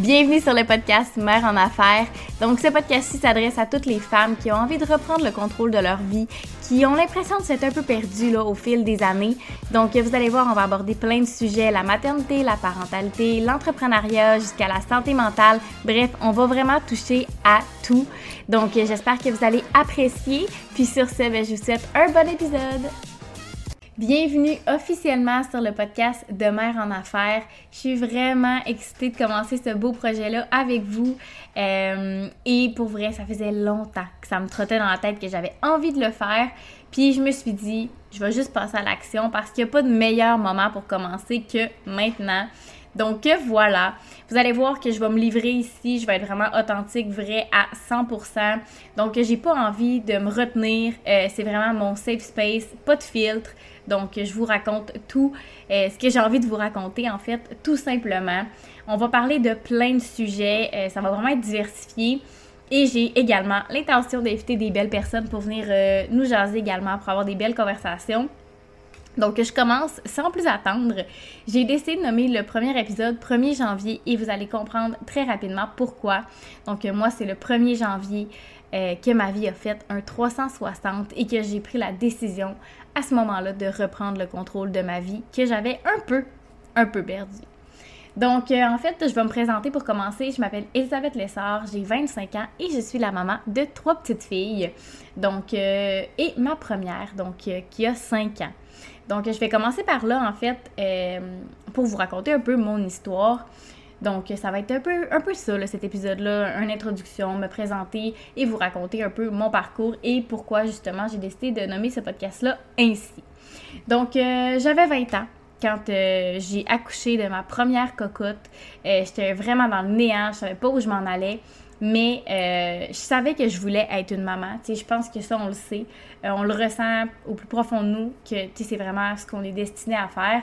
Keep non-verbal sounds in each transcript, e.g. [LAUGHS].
Bienvenue sur le podcast Mère en affaires. Donc, ce podcast-ci s'adresse à toutes les femmes qui ont envie de reprendre le contrôle de leur vie, qui ont l'impression de s'être un peu perdues là, au fil des années. Donc, vous allez voir, on va aborder plein de sujets la maternité, la parentalité, l'entrepreneuriat, jusqu'à la santé mentale. Bref, on va vraiment toucher à tout. Donc, j'espère que vous allez apprécier. Puis sur ce, ben, je vous souhaite un bon épisode. Bienvenue officiellement sur le podcast de Mère en Affaires. Je suis vraiment excitée de commencer ce beau projet-là avec vous. Euh, et pour vrai, ça faisait longtemps que ça me trottait dans la tête que j'avais envie de le faire. Puis je me suis dit, je vais juste passer à l'action parce qu'il n'y a pas de meilleur moment pour commencer que maintenant. Donc voilà, vous allez voir que je vais me livrer ici, je vais être vraiment authentique, vrai à 100%. Donc j'ai pas envie de me retenir, euh, c'est vraiment mon safe space, pas de filtre. Donc je vous raconte tout euh, ce que j'ai envie de vous raconter en fait, tout simplement. On va parler de plein de sujets, euh, ça va vraiment être diversifié. Et j'ai également l'intention d'inviter des belles personnes pour venir nous jaser également, pour avoir des belles conversations. Donc, je commence sans plus attendre. J'ai décidé de nommer le premier épisode 1er janvier et vous allez comprendre très rapidement pourquoi. Donc, moi, c'est le 1er janvier euh, que ma vie a fait un 360 et que j'ai pris la décision à ce moment-là de reprendre le contrôle de ma vie que j'avais un peu, un peu perdu. Donc, euh, en fait, je vais me présenter pour commencer. Je m'appelle Elisabeth Lessard, j'ai 25 ans et je suis la maman de trois petites filles. Donc, euh, et ma première, donc, qui a 5 ans. Donc, je vais commencer par là, en fait, euh, pour vous raconter un peu mon histoire. Donc, ça va être un peu, un ça, cet épisode-là, une introduction, me présenter et vous raconter un peu mon parcours et pourquoi, justement, j'ai décidé de nommer ce podcast-là ainsi. Donc, euh, j'avais 20 ans quand euh, j'ai accouché de ma première cocotte. J'étais vraiment dans le néant, je savais pas où je m'en allais. Mais euh, je savais que je voulais être une maman. Tu je pense que ça, on le sait. Euh, on le ressent au plus profond de nous, que c'est vraiment ce qu'on est destiné à faire.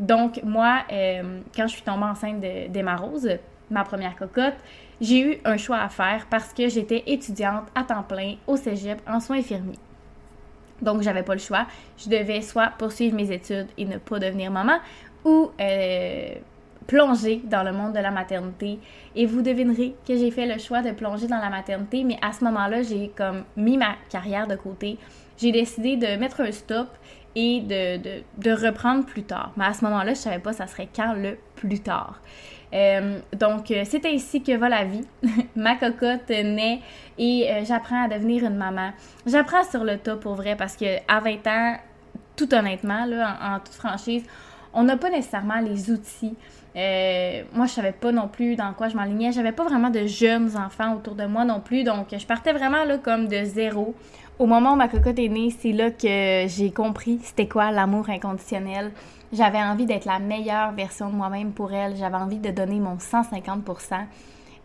Donc, moi, euh, quand je suis tombée enceinte d'Emma Rose, ma première cocotte, j'ai eu un choix à faire parce que j'étais étudiante à temps plein au cégep en soins infirmiers. Donc, j'avais pas le choix. Je devais soit poursuivre mes études et ne pas devenir maman ou plonger dans le monde de la maternité. Et vous devinerez que j'ai fait le choix de plonger dans la maternité, mais à ce moment-là, j'ai comme mis ma carrière de côté. J'ai décidé de mettre un stop et de, de, reprendre plus tard. Mais à ce moment-là, je savais pas ça serait quand le plus tard. Euh, donc, euh, c'est ainsi que va la vie. [LAUGHS] Ma cocotte naît et euh, j'apprends à devenir une maman. J'apprends sur le tas pour vrai parce que à 20 ans, tout honnêtement, là, en toute franchise, on n'a pas nécessairement les outils moi, je savais pas non plus dans quoi je m'alignais. J'avais pas vraiment de jeunes enfants autour de moi non plus. Donc, je partais vraiment là comme de zéro. Au moment où ma cocotte est née, c'est là que j'ai compris c'était quoi l'amour inconditionnel. J'avais envie d'être la meilleure version de moi-même pour elle. J'avais envie de donner mon 150%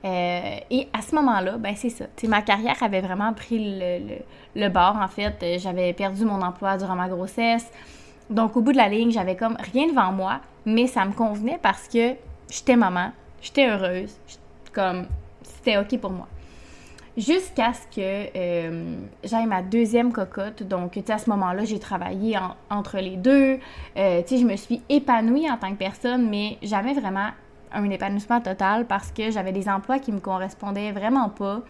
euh, et à ce moment-là, ben c'est ça. ma carrière avait vraiment pris le, le bord, en fait. J'avais perdu mon emploi durant ma grossesse. Donc, au bout de la ligne, j'avais comme rien devant moi, mais ça me convenait parce que j'étais maman, j'étais heureuse, comme c'était OK pour moi. Jusqu'à ce que euh, j'aille ma deuxième cocotte. Donc, à ce moment-là, j'ai travaillé entre les deux. Euh, je me suis épanouie en tant que personne, mais jamais vraiment un épanouissement total parce que j'avais des emplois qui me correspondaient vraiment pas.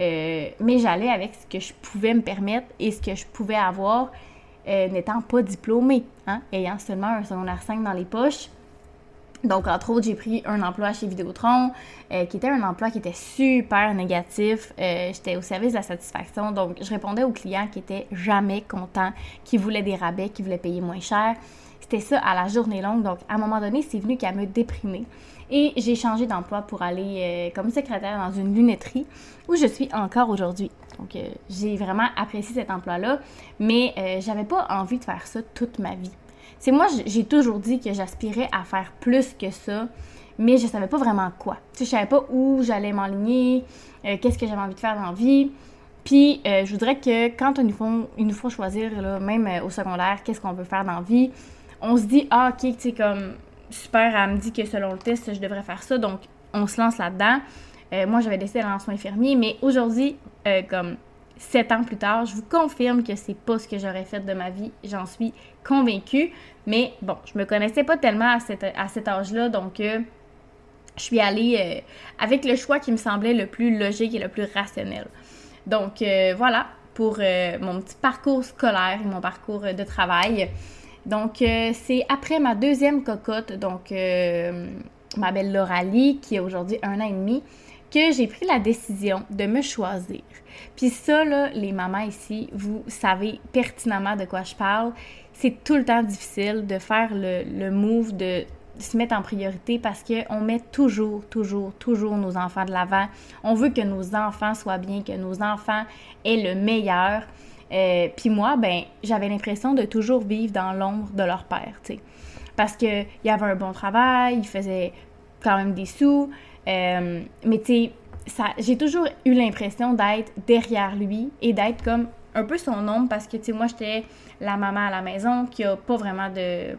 Euh, mais j'allais avec ce que je pouvais me permettre et ce que je pouvais avoir n'étant pas diplômée, hein, ayant seulement un secondaire 5 dans les poches. Donc, entre autres, j'ai pris un emploi chez Vidéotron, euh, qui était un emploi qui était super négatif. Euh, j'étais au service de la satisfaction. Donc, je répondais aux clients qui étaient jamais contents, qui voulaient des rabais, qui voulaient payer moins cher. C'était ça à la journée longue. Donc, à un moment donné, c'est venu qu'à me déprimer. Et j'ai changé d'emploi pour aller comme secrétaire dans une lunetterie où je suis encore aujourd'hui. Donc, euh, j'ai vraiment apprécié cet emploi-là, mais euh, j'avais pas envie de faire ça toute ma vie. C'est moi, j'ai toujours dit que j'aspirais à faire plus que ça, mais je savais pas vraiment quoi. Tu sais, je savais pas où j'allais m'enligner, euh, qu'est-ce que j'avais envie de faire dans la vie. Puis, je voudrais que quand il nous faut choisir, là, même au secondaire, qu'est-ce qu'on veut faire dans la vie, on se dit, ah, ok, tu sais, comme, super, elle me dit que selon le test, je devrais faire ça, donc on se lance là-dedans. Euh, moi, j'avais décidé d'aller en soins infirmiers, mais aujourd'hui, euh, comme sept ans plus tard, je vous confirme que c'est pas ce que j'aurais fait de ma vie. J'en suis convaincue. Mais bon, je me connaissais pas tellement à, cet âge-là, donc euh, je suis allée avec le choix qui me semblait le plus logique et le plus rationnel. Donc voilà pour mon petit parcours scolaire et mon parcours de travail. Donc c'est après ma deuxième cocotte, donc ma belle Lauralie, qui a aujourd'hui un an et demi, que j'ai pris la décision de me choisir. Puis ça, là, les mamans ici, vous savez pertinemment de quoi je parle. C'est tout le temps difficile de faire le, le move de se mettre en priorité parce qu'on met toujours, toujours, toujours nos enfants de l'avant. On veut que nos enfants soient bien, que nos enfants aient le meilleur. Euh, puis moi, ben, j'avais l'impression de toujours vivre dans l'ombre de leur père, tu sais. Parce qu'il y avait un bon travail, il faisait quand même des sous, euh, mais tu sais, j'ai toujours eu l'impression d'être derrière lui et d'être comme un peu son ombre parce que, tu sais, moi, j'étais la maman à la maison qui a pas vraiment de,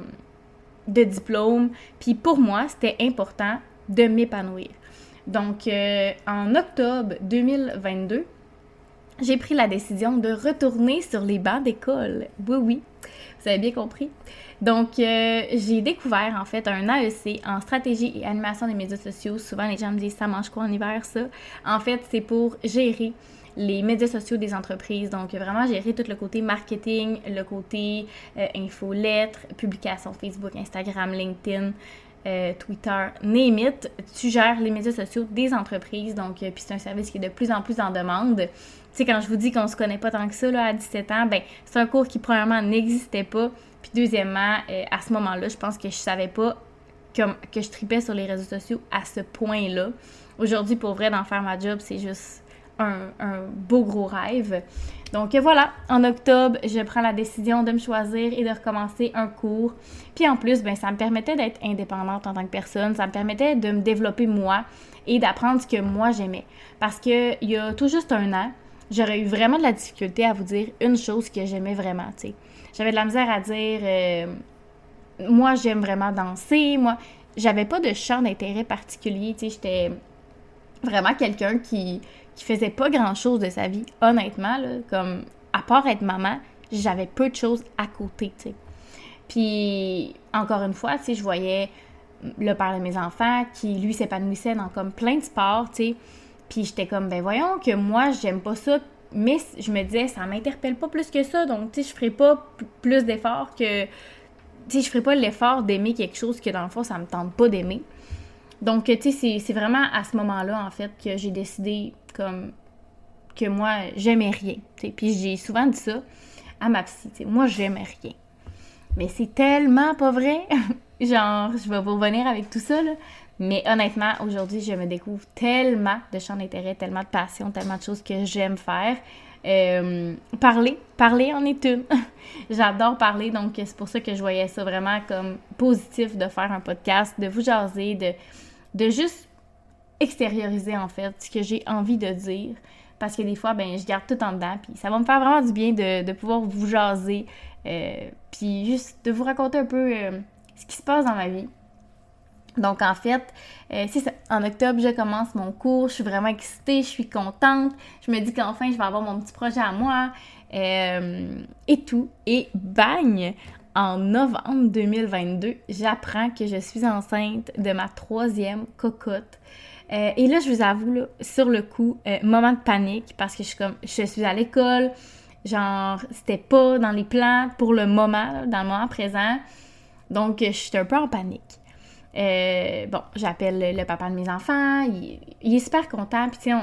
de diplôme. Puis pour moi, c'était important de m'épanouir. Donc, euh, en octobre 2022, j'ai pris la décision de retourner sur les bancs d'école. Oui, oui, vous avez bien compris. Donc, euh, j'ai découvert en fait un AEC en stratégie et animation des médias sociaux. Souvent, les gens me disent ça mange quoi en hiver, ça? En fait, c'est pour gérer les médias sociaux des entreprises. Donc, vraiment gérer tout le côté marketing, le côté euh, infolettre, publication Facebook, Instagram, LinkedIn. Euh, Twitter, name tu gères les médias sociaux des entreprises. Donc, puis c'est un service qui est de plus en plus en demande. Tu sais, quand je vous dis qu'on se connaît pas tant que ça à 17 ans, ben c'est un cours qui premièrement n'existait pas. Puis deuxièmement, euh, à ce moment-là, je pense que je savais pas que je tripais sur les réseaux sociaux à ce point-là. Aujourd'hui, pour vrai, d'en faire ma job, c'est juste un, beau gros rêve. Donc voilà, en octobre, je prends la décision de me choisir et de recommencer un cours. Puis en plus, ben, ça me permettait d'être indépendante en tant que personne, ça me permettait de me développer moi et d'apprendre ce que moi j'aimais. Parce qu'il y a tout juste un an, j'aurais eu vraiment de la difficulté à vous dire une chose que j'aimais vraiment. J'avais de la misère à dire, euh, moi, j'aime vraiment danser. Moi, j'avais pas de champ d'intérêt particulier. J'étais vraiment quelqu'un qui, qui faisait pas grand-chose de sa vie, honnêtement. Là, comme, à part être maman, j'avais peu de choses à côté, tu sais. Puis, encore une fois, tu sais, je voyais le père de mes enfants qui, lui, s'épanouissait dans comme plein de sports, tu sais. Puis j'étais comme, ben voyons que moi, j'aime pas ça, mais je me disais, ça m'interpelle pas plus que ça, donc, tu sais, je ferai pas plus d'efforts que. Tu sais, je ferai pas l'effort d'aimer quelque chose que, dans le fond, ça me tente pas d'aimer. Donc, tu sais, c'est vraiment à ce moment-là, en fait, que j'ai décidé, comme, que moi, j'aimais rien. sais. Puis j'ai souvent dit ça à ma psy, moi, j'aimais rien. Mais c'est tellement pas vrai. [LAUGHS] Genre, je vais vous revenir avec tout ça. Mais honnêtement, aujourd'hui, je me découvre tellement de champs d'intérêt, tellement de passion, tellement de choses que j'aime faire. Euh, parler, parler en est une. [LAUGHS] J'adore parler, donc c'est pour ça que je voyais ça vraiment comme positif de faire un podcast, de vous jaser, de, de juste extérioriser en fait ce que j'ai envie de dire. Parce que des fois, ben, je garde tout en dedans, puis ça va me faire vraiment du bien de, de pouvoir vous jaser, euh, puis juste de vous raconter un peu euh, ce qui se passe dans ma vie. Donc, en fait, euh, En octobre, je commence mon cours. Je suis vraiment excitée, je suis contente. Je me dis qu'enfin, je vais avoir mon petit projet à moi et tout. Et bang! En novembre 2022, j'apprends que je suis enceinte de ma troisième cocotte. Euh, et là, je vous avoue, là, sur le coup, moment de panique parce que je suis comme, je suis à l'école, genre, c'était pas dans les plans pour le moment, dans le moment présent. Donc, je suis un peu en panique. Euh, bon, j'appelle le papa de mes enfants, il, est super content, puis tu sais,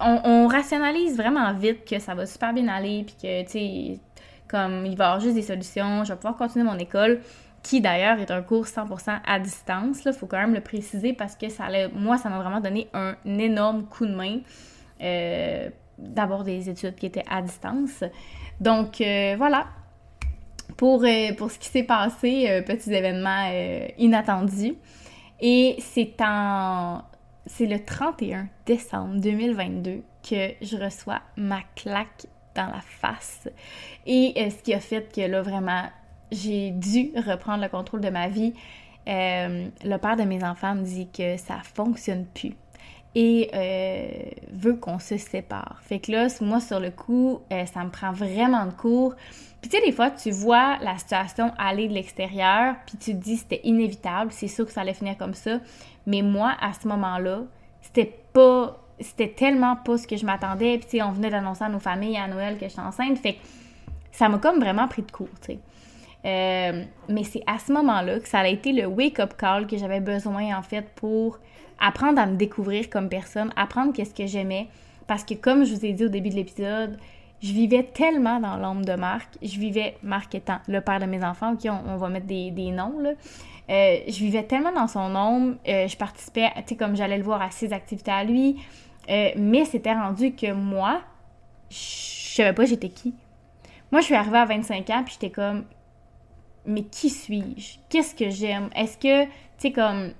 on, rationalise vraiment vite que ça va super bien aller, puis que, tu sais, comme il va y avoir juste des solutions, je vais pouvoir continuer mon école, qui d'ailleurs est un cours 100% à distance, il faut quand même le préciser parce que ça moi, ça m'a vraiment donné un énorme coup de main euh, d'avoir des études qui étaient à distance. Donc, euh, voilà, pour, euh, pour ce qui s'est passé, euh, petits événements inattendus. Et c'est en c'est le 31 décembre 2022 que je reçois ma claque dans la face. Et ce qui a fait que là, vraiment, j'ai dû reprendre le contrôle de ma vie. le père de mes enfants me dit que ça fonctionne plus. et euh, veut qu'on se sépare. Fait que là, moi, sur le coup, euh, ça me prend vraiment de cours. Puis tu sais, des fois, tu vois la situation aller de l'extérieur, puis tu te dis c'était inévitable, c'est sûr que ça allait finir comme ça. Mais moi, à ce moment-là, c'était pas... C'était tellement pas ce que je m'attendais. Puis tu sais, on venait d'annoncer à nos familles à Noël que j'étais enceinte. Fait que ça m'a comme vraiment pris de court, tu sais. Euh, mais c'est à ce moment-là que ça a été le wake-up call que j'avais besoin, en fait, pour apprendre à me découvrir comme personne, apprendre qu'est-ce que j'aimais. Parce que comme je vous ai dit au début de l'épisode, je vivais tellement dans l'ombre de Marc. Je vivais, Marc étant le père de mes enfants, ok, on, va mettre des, noms, là. Euh, je vivais tellement dans son ombre, euh, je participais, tu sais, comme j'allais le voir à ses activités à lui, mais c'était rendu que moi, je savais pas j'étais qui. Moi, je suis arrivée à 25 ans, puis j'étais comme, mais qui suis-je? Qu'est-ce que j'aime? Est-ce que, tu sais, comme,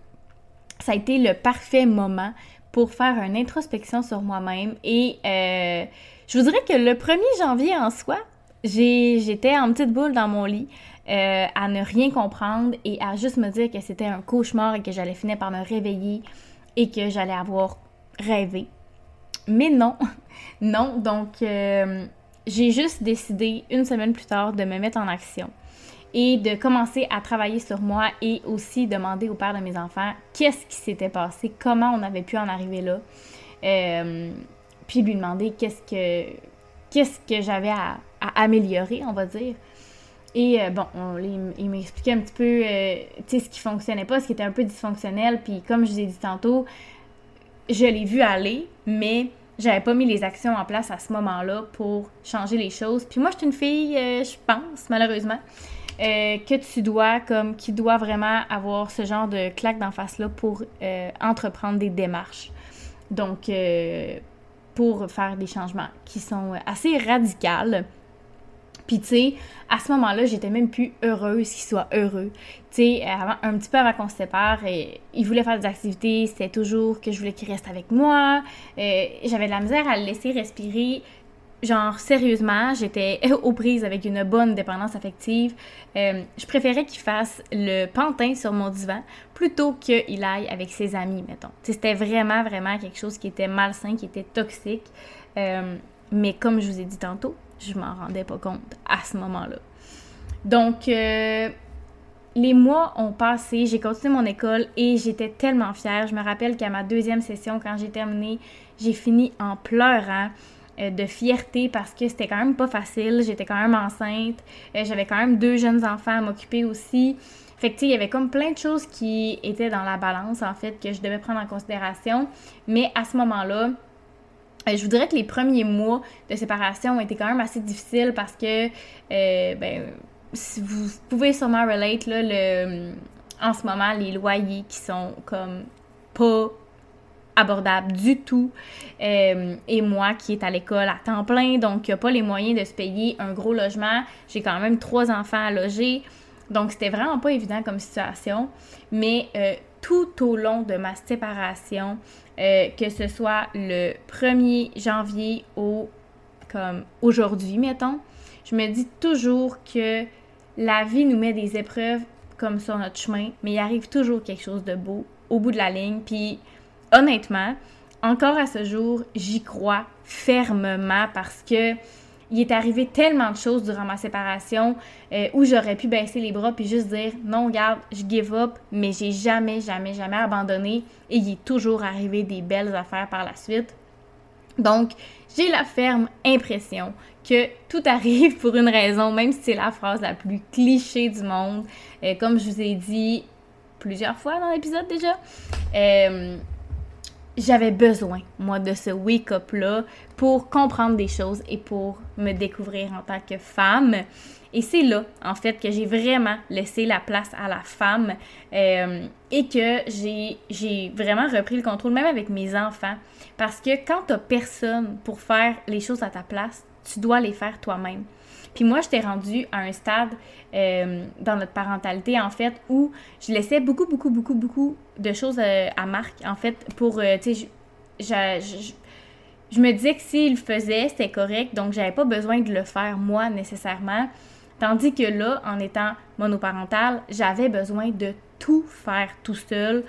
ça a été le parfait moment pour faire une introspection sur moi-même. Et euh, je vous dirais que le 1er janvier en soi, j'étais en petite boule dans mon lit. Euh, à ne rien comprendre et à juste me dire que c'était un cauchemar et que j'allais finir par me réveiller et que j'allais avoir rêvé. Mais non, [LAUGHS] non, donc euh, j'ai juste décidé une semaine plus tard de me mettre en action et de commencer à travailler sur moi et aussi demander au père de mes enfants qu'est-ce qui s'était passé, comment on avait pu en arriver là, euh, puis lui demander qu'est-ce que qu'est-ce que j'avais à, améliorer, on va dire. Et euh, bon, il, m'expliquait un petit peu euh, ce qui fonctionnait pas, ce qui était un peu dysfonctionnel, puis comme je vous ai dit tantôt, je l'ai vu aller, mais j'avais pas mis les actions en place à ce moment-là pour changer les choses. Puis moi, je suis une fille, je pense, malheureusement, euh, que tu dois, comme, qui doit vraiment avoir ce genre de claque d'en face-là pour euh, entreprendre des démarches. Donc, euh, pour faire des changements qui sont assez radicaux. Puis, tu sais, à ce moment-là, j'étais même plus heureuse qu'il soit heureux. Tu sais, un petit peu avant qu'on se sépare, et, il voulait faire des activités, c'était toujours que je voulais qu'il reste avec moi. J'avais de la misère à le laisser respirer genre sérieusement, j'étais [LAUGHS] aux prises avec une bonne dépendance affective. Euh, je préférais qu'il fasse le pantin sur mon divan plutôt qu'il aille avec ses amis, mettons. C'était vraiment, vraiment quelque chose qui était malsain, qui était toxique. Euh, mais comme je vous ai dit tantôt, je m'en rendais pas compte à ce moment-là. Donc, euh, les mois ont passé, j'ai continué mon école et j'étais tellement fière. Je me rappelle qu'à ma deuxième session, quand j'ai terminé, j'ai fini en pleurant. Euh, de fierté parce que c'était quand même pas facile. J'étais quand même enceinte. Euh, j'avais quand même deux jeunes enfants à m'occuper aussi. Fait que, tu sais, il y avait comme plein de choses qui étaient dans la balance, en fait, que je devais prendre en considération. Mais à ce moment-là, euh, je vous dirais que les premiers mois de séparation ont été quand même assez difficiles parce que, ben, vous pouvez sûrement relate, là, le, en ce moment, les loyers qui sont comme pas abordable du tout. Euh, et moi qui est à l'école à temps plein, donc qui n'a pas les moyens de se payer un gros logement. J'ai quand même trois enfants à loger. Donc c'était vraiment pas évident comme situation. Mais euh, tout au long de ma séparation, euh, que ce soit le 1er janvier au comme aujourd'hui, mettons, je me dis toujours que la vie nous met des épreuves comme sur notre chemin, mais il arrive toujours quelque chose de beau au bout de la ligne. Puis honnêtement, encore à ce jour, j'y crois fermement parce que il est arrivé tellement de choses durant ma séparation euh, où j'aurais pu baisser les bras puis juste dire non, regarde, je give up, mais j'ai jamais, jamais, jamais abandonné et il est toujours arrivé des belles affaires par la suite. Donc, j'ai la ferme impression que tout arrive pour une raison, même si c'est la phrase la plus cliché du monde. Euh, comme je vous ai dit plusieurs fois dans l'épisode déjà, euh, j'avais besoin, moi, de ce wake-up-là pour comprendre des choses et pour me découvrir en tant que femme. Et c'est là, en fait, que j'ai vraiment laissé la place à la femme euh, et que j'ai vraiment repris le contrôle, même avec mes enfants. Parce que quand t'as personne pour faire les choses à ta place, tu dois les faire toi-même. Puis moi, j'étais rendue à un stade euh, dans notre parentalité, en fait, où je laissais beaucoup, beaucoup, beaucoup, beaucoup de choses euh, à Marc, en fait, pour, euh, tu sais, je, je, me disais que s'il le faisait, c'était correct, donc j'avais pas besoin de le faire moi nécessairement. Tandis que là, en étant monoparentale, j'avais besoin de tout faire tout seul.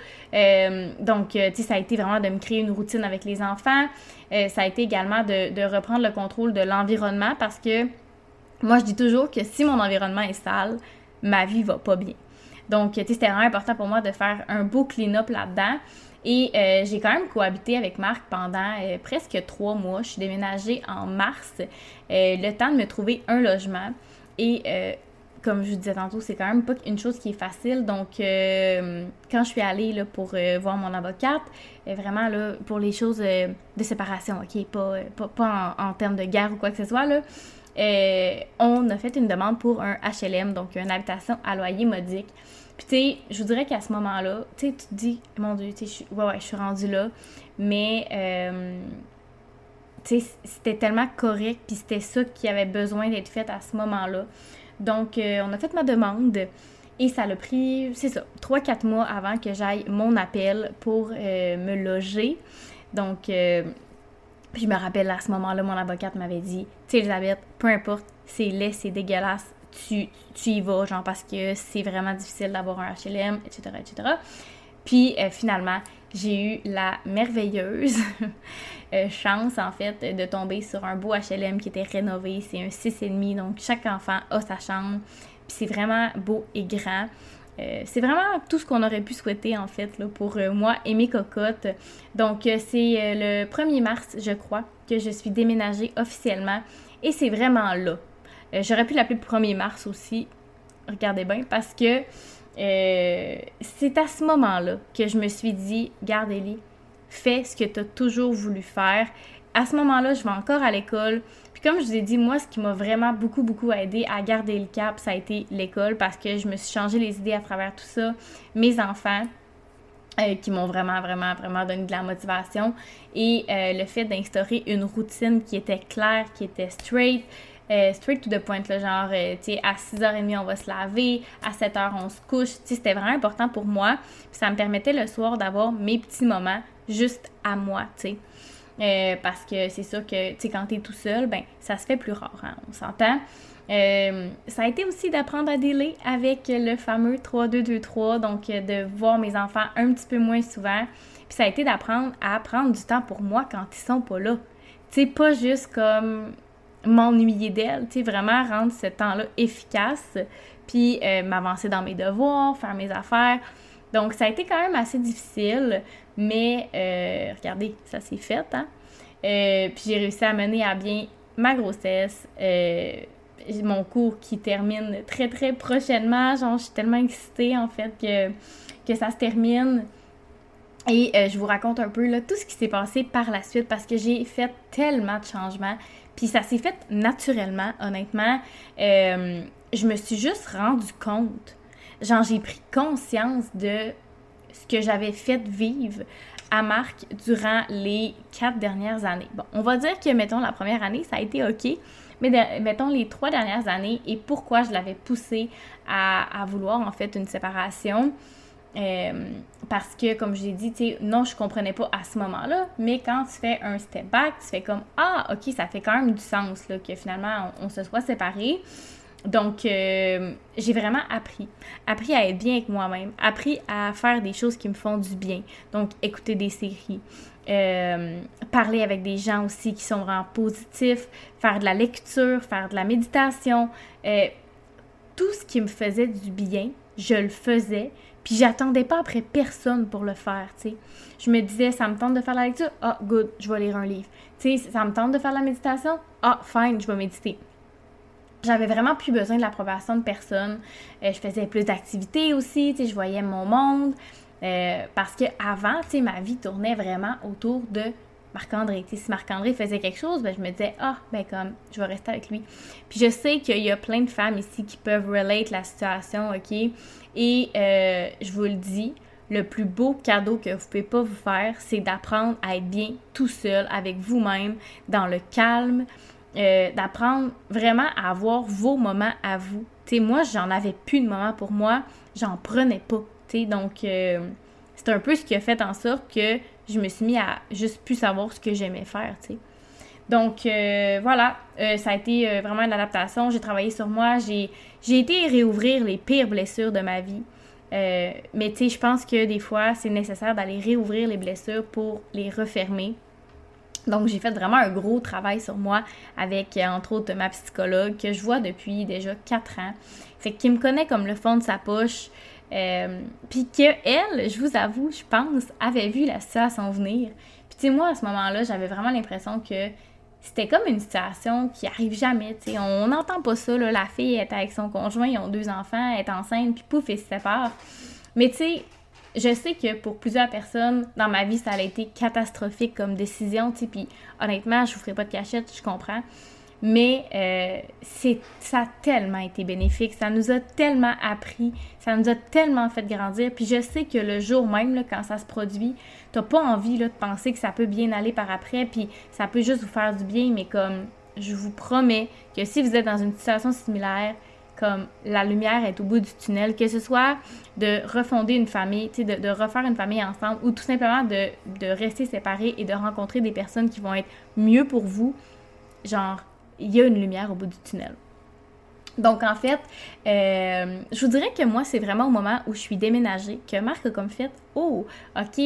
Donc, tu sais, ça a été vraiment de me créer une routine avec les enfants. ça a été également de, de reprendre le contrôle de l'environnement parce que moi, je dis toujours que si mon environnement est sale, ma vie va pas bien. Donc, c'était vraiment important pour moi de faire un beau clean-up là-dedans. Et euh, j'ai quand même cohabité avec Marc pendant euh, presque trois mois. Je suis déménagée en mars, euh, le temps de me trouver un logement. Et comme je vous disais tantôt, c'est quand même pas une chose qui est facile. Donc, quand je suis allée là, pour voir mon avocate, vraiment là, pour les choses de séparation, OK, pas, pas, en, en, termes de guerre ou quoi que ce soit, là, on a fait une demande pour un HLM, donc une habitation à loyer modique. Puis, tu sais, je vous dirais qu'à ce moment-là, tu sais, tu te dis, mon Dieu, tu sais, ouais, ouais, je suis rendue là. Mais, euh, tu sais, c'était tellement correct, puis c'était ça qui avait besoin d'être fait à ce moment-là. Donc, euh, on a fait ma demande. Et ça l'a pris, c'est ça, 3-4 mois avant que j'aille mon appel pour euh, me loger. Donc, je me rappelle à ce moment-là, mon avocate m'avait dit, tu sais, Elisabeth, peu importe, c'est laid, c'est dégueulasse, tu, tu y vas, genre, parce que c'est vraiment difficile d'avoir un HLM, etc., etc. Puis euh, finalement, j'ai eu la merveilleuse [LAUGHS] euh, chance, en fait, de tomber sur un beau HLM qui était rénové. C'est un 6,5, donc chaque enfant a sa chambre. Puis c'est vraiment beau et grand. Euh, c'est vraiment tout ce qu'on aurait pu souhaiter en fait pour moi et mes cocottes. Donc c'est le 1er mars, je crois, que je suis déménagée officiellement et c'est vraiment là euh, j'aurais pu l'appeler 1er mars aussi. Regardez bien, parce que euh, c'est à ce moment-là que je me suis dit, garde Ellie, fais ce que tu as toujours voulu faire. À ce moment-là, je vais encore à l'école. Comme je vous ai dit, moi, ce qui m'a vraiment beaucoup, beaucoup aidé à garder le cap, ça a été l'école parce que je me suis changé les idées à travers tout ça. Mes enfants, euh, qui m'ont vraiment, vraiment, vraiment donné de la motivation. Et le fait d'instaurer une routine qui était claire, qui était straight, euh, straight to the point, là, genre, euh, tu sais, à 6h30, on va se laver, à 7h, on se couche. Tu sais, c'était vraiment important pour moi. Puis ça me permettait le soir d'avoir mes petits moments juste à moi, tu sais. Euh, parce que c'est sûr que, tu sais, tout seul, ben, ça se fait plus rare, hein, on s'entend. ça a été aussi d'apprendre à dealer avec le fameux 3-2-2-3, donc de voir mes enfants un petit peu moins souvent. Puis ça a été d'apprendre à prendre du temps pour moi quand ils sont pas là. Tu sais, pas juste comme m'ennuyer d'elle, tu sais, vraiment rendre ce temps-là efficace, puis euh, m'avancer dans mes devoirs, faire mes affaires. Donc, ça a été quand même assez difficile, mais euh, regardez, ça s'est fait, hein. Euh, puis j'ai réussi à mener à bien ma grossesse, mon cours qui termine très très prochainement. Genre, je suis tellement excitée en fait que, que ça se termine. Et je vous raconte un peu là, tout ce qui s'est passé par la suite parce que j'ai fait tellement de changements. Puis ça s'est fait naturellement, honnêtement. Euh, je me suis juste rendu compte. Genre, j'ai pris conscience de ce que j'avais fait vivre à Marc durant les quatre dernières années. Bon, on va dire que, mettons, la première année, ça a été OK. Mais mettons les trois dernières années et pourquoi je l'avais poussé à, vouloir en fait une séparation. Euh, parce que, comme je l'ai dit, non, je comprenais pas à ce moment-là, mais quand tu fais un step back, tu fais comme Ah, ok, ça fait quand même du sens là, que finalement on, se soit séparés. Donc, euh, j'ai vraiment appris. Appris à être bien avec moi-même. Appris à faire des choses qui me font du bien. Donc, écouter des séries. Euh, parler avec des gens aussi qui sont vraiment positifs. Faire de la lecture, faire de la méditation. tout ce qui me faisait du bien, je le faisais. Puis j'attendais pas après personne pour le faire, tu. Je me disais, ça me tente de faire la lecture? Ah, good, je vais lire un livre. Tu sais, ça me tente de faire la méditation? Ah, fine, je vais méditer. J'avais vraiment plus besoin de l'approbation de personne. Euh, je faisais plus d'activités aussi, je voyais mon monde. Euh, parce que avant, ma vie tournait vraiment autour de Marc-André. Si Marc-André faisait quelque chose, ben, je me disais, ah, ben comme, je vais rester avec lui. Puis je sais qu'il y a plein de femmes ici qui peuvent relate la situation, OK? Et euh, je vous le dis, le plus beau cadeau que vous pouvez pas vous faire, c'est d'apprendre à être bien tout seul, avec vous-même, dans le calme, euh, d'apprendre vraiment à avoir vos moments à vous. Moi, j'en avais plus de moments pour moi, j'en prenais pas. Donc, euh, c'est un peu ce qui a fait en sorte que je me suis mis à juste plus savoir ce que j'aimais faire. Donc euh, voilà, ça a été vraiment une adaptation. J'ai travaillé sur moi. J'ai, été réouvrir les pires blessures de ma vie. Mais je pense que des fois, c'est nécessaire d'aller réouvrir les blessures pour les refermer. Donc, j'ai fait vraiment un gros travail sur moi avec, entre autres, ma psychologue que je vois depuis déjà quatre ans. Fait qui me connaît comme le fond de sa poche. Euh, puis qu'elle, je vous avoue, je pense, avait vu la situation venir. Puis tu sais, moi, à ce moment-là, j'avais vraiment l'impression que c'était comme une situation qui arrive jamais, tu sais. On n'entend pas ça, là. La fille est avec son conjoint, ils ont deux enfants, elle est enceinte, puis pouf, ils se séparent. Mais tu sais, je sais que pour plusieurs personnes dans ma vie, ça a été catastrophique comme décision. Puis honnêtement, je vous ferai pas de cachette, je comprends. Mais euh, ça a tellement été bénéfique, ça nous a tellement appris, ça nous a tellement fait grandir. Puis je sais que le jour même, là, quand ça se produit, t'as pas envie de penser que ça peut bien aller par après, puis ça peut juste vous faire du bien, mais comme je vous promets que si vous êtes dans une situation similaire, comme la lumière est au bout du tunnel, que ce soit de refonder une famille, de, de refaire une famille ensemble, ou tout simplement de, de rester séparés et de rencontrer des personnes qui vont être mieux pour vous, genre il y a une lumière au bout du tunnel. Donc, en fait, euh, je vous dirais que moi, c'est vraiment au moment où je suis déménagée que Marc a comme fait Oh, OK,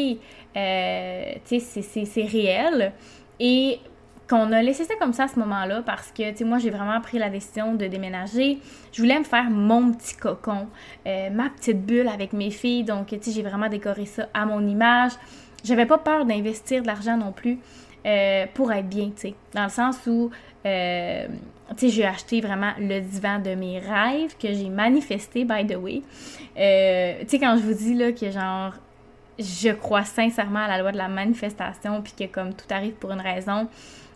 euh, tu sais, c'est réel. Et qu'on a laissé ça comme ça à ce moment-là parce que, tu sais, moi, j'ai vraiment pris la décision de déménager. Je voulais me faire mon petit cocon, euh, ma petite bulle avec mes filles. Donc, tu sais, j'ai vraiment décoré ça à mon image. J'avais pas peur d'investir de l'argent non plus. pour être bien, tu sais. Dans le sens où euh, tu sais, j'ai acheté vraiment le divan de mes rêves que j'ai manifesté, by the way. Euh, tu sais, quand je vous dis là que genre, je crois sincèrement à la loi de la manifestation, puis que comme tout arrive pour une raison,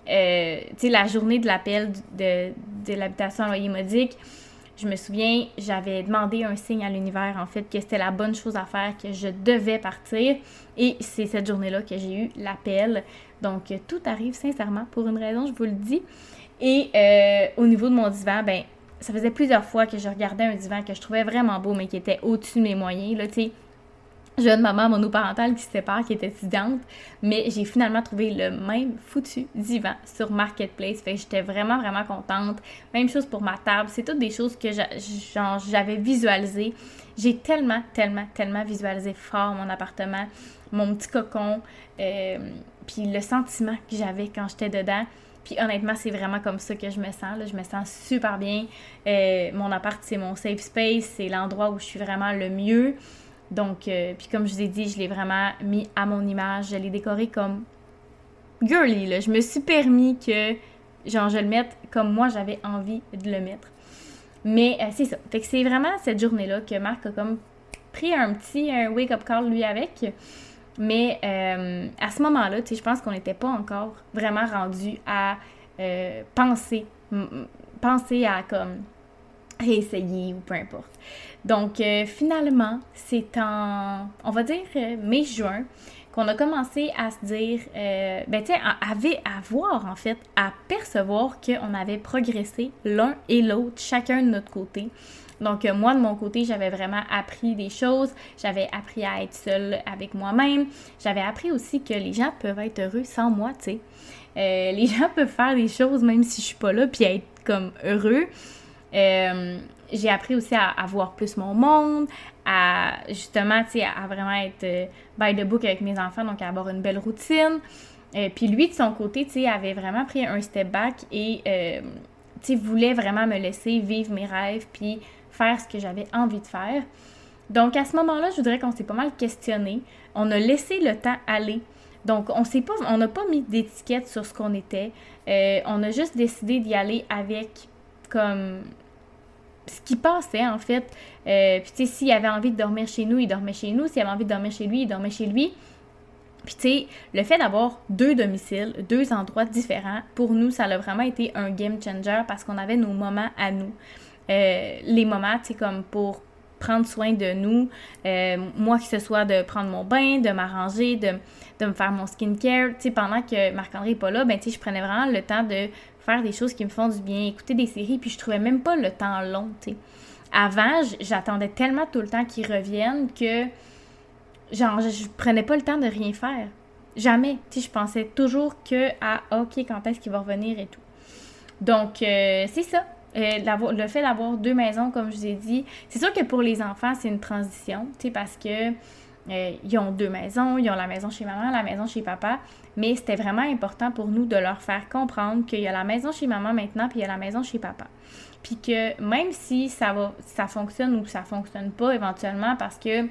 euh, la journée de l'appel de, de l'habitation à loyer modique, je me souviens, j'avais demandé un signe à l'univers, en fait, que c'était la bonne chose à faire, que je devais partir. Et c'est cette journée-là que j'ai eu l'appel. Donc, tout arrive sincèrement pour une raison, je vous le dis. Et euh, au niveau de mon divan, ben, ça faisait plusieurs fois que je regardais un divan que je trouvais vraiment beau, mais qui était au-dessus de mes moyens. Là, tu jeune maman monoparentale qui se sépare, qui était étudiante, mais j'ai finalement trouvé le même foutu divan sur Marketplace. Fait j'étais vraiment, vraiment contente. Même chose pour ma table. C'est toutes des choses que j'avais visualisées. J'ai tellement, tellement, tellement visualisé fort mon appartement, mon petit cocon, euh, puis le sentiment que j'avais quand j'étais dedans. Puis honnêtement, c'est vraiment comme ça que je me sens. Là. Je me sens super bien. Euh, mon appart, c'est mon safe space. C'est l'endroit où je suis vraiment le mieux. Donc, euh, puis comme je vous ai dit, je l'ai vraiment mis à mon image. Je l'ai décoré comme girly. Là. Je me suis permis que, genre, je le mette comme moi j'avais envie de le mettre. Mais euh, c'est ça. C'est vraiment cette journée-là que Marc a comme pris un petit wake-up call lui avec. Mais euh, à ce moment-là, je pense qu'on n'était pas encore vraiment rendu à penser, penser à comme réessayer ou peu importe. Donc euh, finalement, c'est en, on va dire, mai-juin qu'on a commencé à se dire, ben tu sais, à, à, voir en fait, à percevoir qu'on avait progressé l'un et l'autre, chacun de notre côté. Donc, euh, moi, de mon côté, j'avais vraiment appris des choses. J'avais appris à être seule avec moi-même. J'avais appris aussi que les gens peuvent être heureux sans moi, tu sais. Euh, les [LAUGHS] gens peuvent faire des choses même si je suis pas là, puis être comme heureux. Euh, j'ai appris aussi à, voir plus mon monde, à justement, tu sais, à, vraiment être by the book avec mes enfants, donc à avoir une belle routine. puis lui, de son côté, tu sais, avait vraiment pris un step back et, tu sais, voulait vraiment me laisser vivre mes rêves, puis faire ce que j'avais envie de faire. Donc à ce moment-là, je voudrais qu'on s'est pas mal questionné. On a laissé le temps aller. Donc on s'est pas, on n'a pas mis d'étiquette sur ce qu'on était. Euh, on a juste décidé d'y aller avec comme ce qui passait en fait. Euh, puis tu sais, s'il avait envie de dormir chez nous, il dormait chez nous. S'il avait envie de dormir chez lui, il dormait chez lui. Puis tu sais, le fait d'avoir deux domiciles, deux endroits différents, pour nous, ça a vraiment été un game changer parce qu'on avait nos moments à nous. Euh, les moments, tu sais, comme pour prendre soin de nous, euh, moi que ce soit de prendre mon bain, de m'arranger, de, me faire mon skincare, tu sais, pendant que Marc-André n'est pas là, ben tu sais, je prenais vraiment le temps de faire des choses qui me font du bien, écouter des séries, puis je trouvais même pas le temps long. Avant, j'attendais tellement tout le temps qu'il revienne que, genre, je, prenais pas le temps de rien faire. Jamais. Je pensais toujours que à, OK, quand est-ce qu'il va revenir et tout. Donc, euh, c'est ça. Euh, le fait d'avoir deux maisons, comme je vous ai dit, c'est sûr que pour les enfants, c'est une transition, tu sais, parce que euh, ils ont deux maisons, ils ont la maison chez maman, la maison chez papa, mais c'était vraiment important pour nous de leur faire comprendre qu'il y a la maison chez maman maintenant, puis il y a la maison chez papa. Puis que même si ça va, ça fonctionne ou ça fonctionne pas éventuellement parce que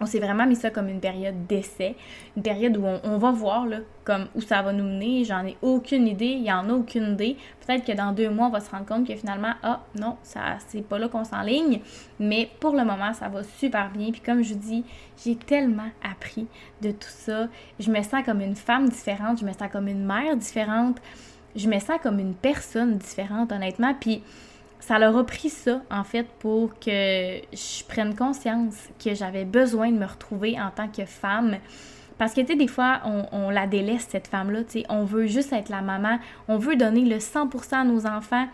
on s'est vraiment mis ça comme une période d'essai, une période où on, va voir là, comme où ça va nous mener. J'en ai aucune idée, il y en a aucune idée. Peut-être que dans deux mois, on va se rendre compte que finalement, ah non, ça c'est pas là qu'on s'enligne. Mais pour le moment, ça va super bien. Puis comme je vous dis, j'ai tellement appris de tout ça. Je me sens comme une femme différente, je me sens comme une mère différente, je me sens comme une personne différente, honnêtement. Puis ça leur a pris ça, en fait, pour que je prenne conscience que j'avais besoin de me retrouver en tant que femme. Parce que, tu sais, des fois, on, la délaisse, cette femme-là, tu sais, on veut juste être la maman, on veut donner le 100% à nos enfants,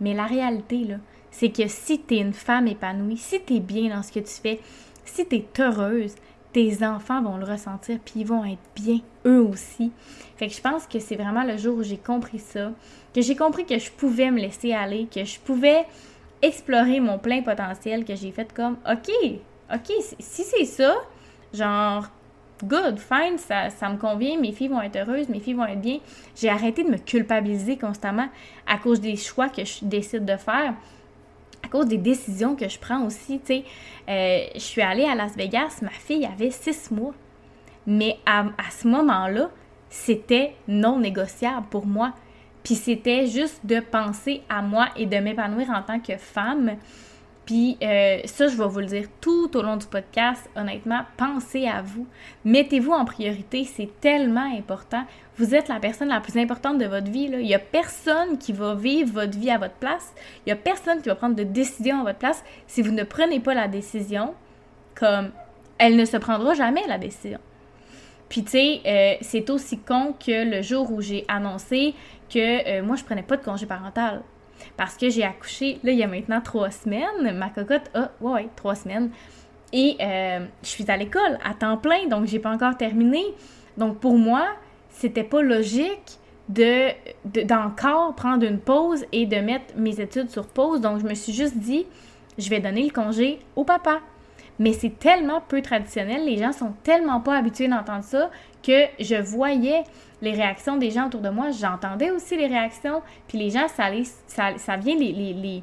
mais la réalité, là, c'est que si tu es une femme épanouie, si tu es bien dans ce que tu fais, si tu es heureuse, tes enfants vont le ressentir, puis ils vont être bien, eux aussi. Fait que je pense que c'est vraiment le jour où j'ai compris ça, que j'ai compris que je pouvais me laisser aller, que je pouvais explorer mon plein potentiel, que j'ai fait comme, OK, OK, si c'est ça, genre, good, fine, ça, ça me convient, mes filles vont être heureuses, mes filles vont être bien. J'ai arrêté de me culpabiliser constamment à cause des choix que je décide de faire cause des décisions que je prends aussi, tu sais. Euh, je suis allée à Las Vegas, ma fille avait six mois. Mais à, à ce moment-là, c'était non négociable pour moi. Puis c'était juste de penser à moi et de m'épanouir en tant que femme. Puis euh, ça, je vais vous le dire tout au long du podcast. Honnêtement, pensez à vous. Mettez-vous en priorité. C'est tellement important. Vous êtes la personne la plus importante de votre vie. Là. Il n'y a personne qui va vivre votre vie à votre place. Il n'y a personne qui va prendre de décision à votre place. Si vous ne prenez pas la décision, comme elle ne se prendra jamais la décision. Puis tu sais, euh, c'est aussi con que le jour où j'ai annoncé que euh, moi, je prenais pas de congé parental. Parce que j'ai accouché, là, il y a maintenant trois semaines. Ma cocotte a, ouais, trois semaines. Et euh, je suis à l'école à temps plein, donc j'ai pas encore terminé. Donc pour moi, c'était pas logique de d'encore prendre une pause et de mettre mes études sur pause. Donc je me suis juste dit, je vais donner le congé au papa. Mais c'est tellement peu traditionnel, les gens sont tellement pas habitués d'entendre ça que je voyais les réactions des gens autour de moi, j'entendais aussi les réactions, puis les gens, ça, ça, vient les, les,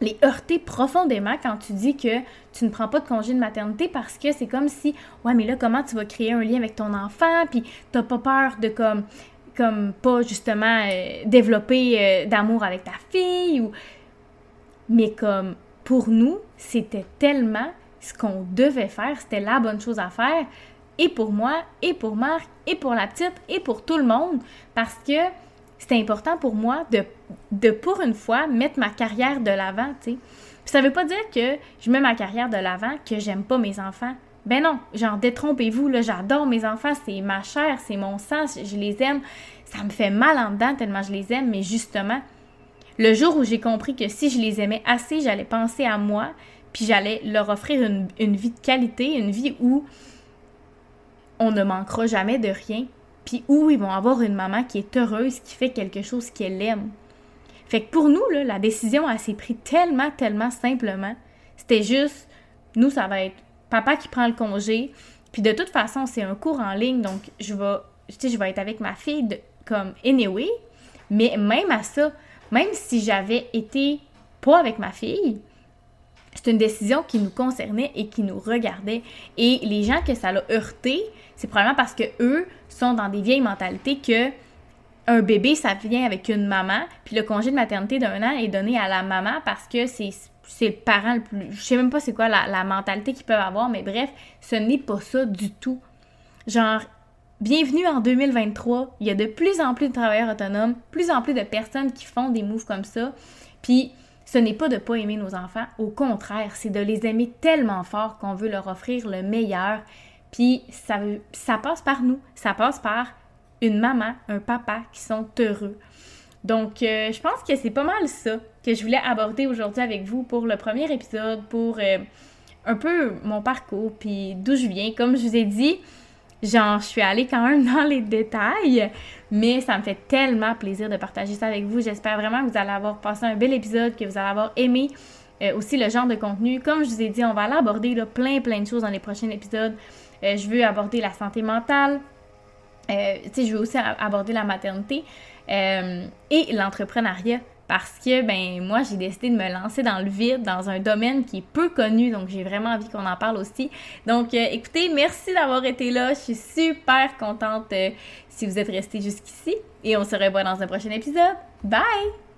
les, heurter profondément quand tu dis que tu ne prends pas de congé de maternité parce que c'est comme si, ouais, mais là, comment tu vas créer un lien avec ton enfant, puis t'as pas peur de comme, comme pas justement euh, développer euh, d'amour avec ta fille, ou... mais comme pour nous, c'était tellement ce qu'on devait faire, c'était la bonne chose à faire, et pour moi, et pour Marc, et pour la petite, et pour tout le monde, parce que c'est important pour moi de, de, pour une fois, mettre ma carrière de l'avant, tu sais. Ça veut pas dire que je mets ma carrière de l'avant, que j'aime pas mes enfants. Ben non, genre détrompez-vous, là, j'adore mes enfants, c'est ma chair, c'est mon sang, je les aime. Ça me fait mal en dedans tellement je les aime, mais justement, le jour où j'ai compris que si je les aimais assez, j'allais penser à moi, puis j'allais leur offrir une, vie de qualité, une vie où on ne manquera jamais de rien, puis où ils vont avoir une maman qui est heureuse, qui fait quelque chose qu'elle aime. Fait que pour nous, la décision, elle s'est prise tellement, tellement simplement. C'était juste, nous, ça va être papa qui prend le congé, puis de toute façon, c'est un cours en ligne, donc je vais, je vais être avec ma fille de, comme anyway, mais même à ça, même si j'avais été pas avec ma fille, c'est une décision qui nous concernait et qui nous regardait. Et les gens que ça l'a heurté, c'est probablement parce que eux sont dans des vieilles mentalités que un bébé, ça vient avec une maman, puis le congé de maternité d'un an est donné à la maman parce que c'est c'est le parent le plus... Je sais même pas c'est quoi la, la mentalité qu'ils peuvent avoir, mais bref, ce n'est pas ça du tout. Genre, bienvenue en 2023, il y a de plus en plus de travailleurs autonomes, plus en plus de personnes qui font des moves comme ça, puis ce n'est pas de ne pas aimer nos enfants, au contraire, c'est de les aimer tellement fort qu'on veut leur offrir le meilleur. Puis ça, ça passe par nous, ça passe par une maman, un papa qui sont heureux. Donc, euh, je pense que c'est pas mal ça que je voulais aborder aujourd'hui avec vous pour le premier épisode, pour euh, un peu mon parcours, puis d'où je viens. Comme je vous ai dit, Genre, je suis allée quand même [LAUGHS] dans les détails, mais ça me fait tellement plaisir de partager ça avec vous. J'espère vraiment que vous allez avoir passé un bel épisode, que vous allez avoir aimé euh, aussi le genre de contenu. Comme je vous ai dit, on va aller aborder plein, plein de choses dans les prochains épisodes. Euh, je veux aborder la santé mentale. Euh, je veux aussi aborder la maternité et l'entrepreneuriat parce que ben moi j'ai décidé de me lancer dans le vide dans un domaine qui est peu connu donc j'ai vraiment envie qu'on en parle aussi. Donc euh, écoutez, merci d'avoir été là, je suis super contente euh, si vous êtes resté jusqu'ici et on se revoit dans un prochain épisode. Bye.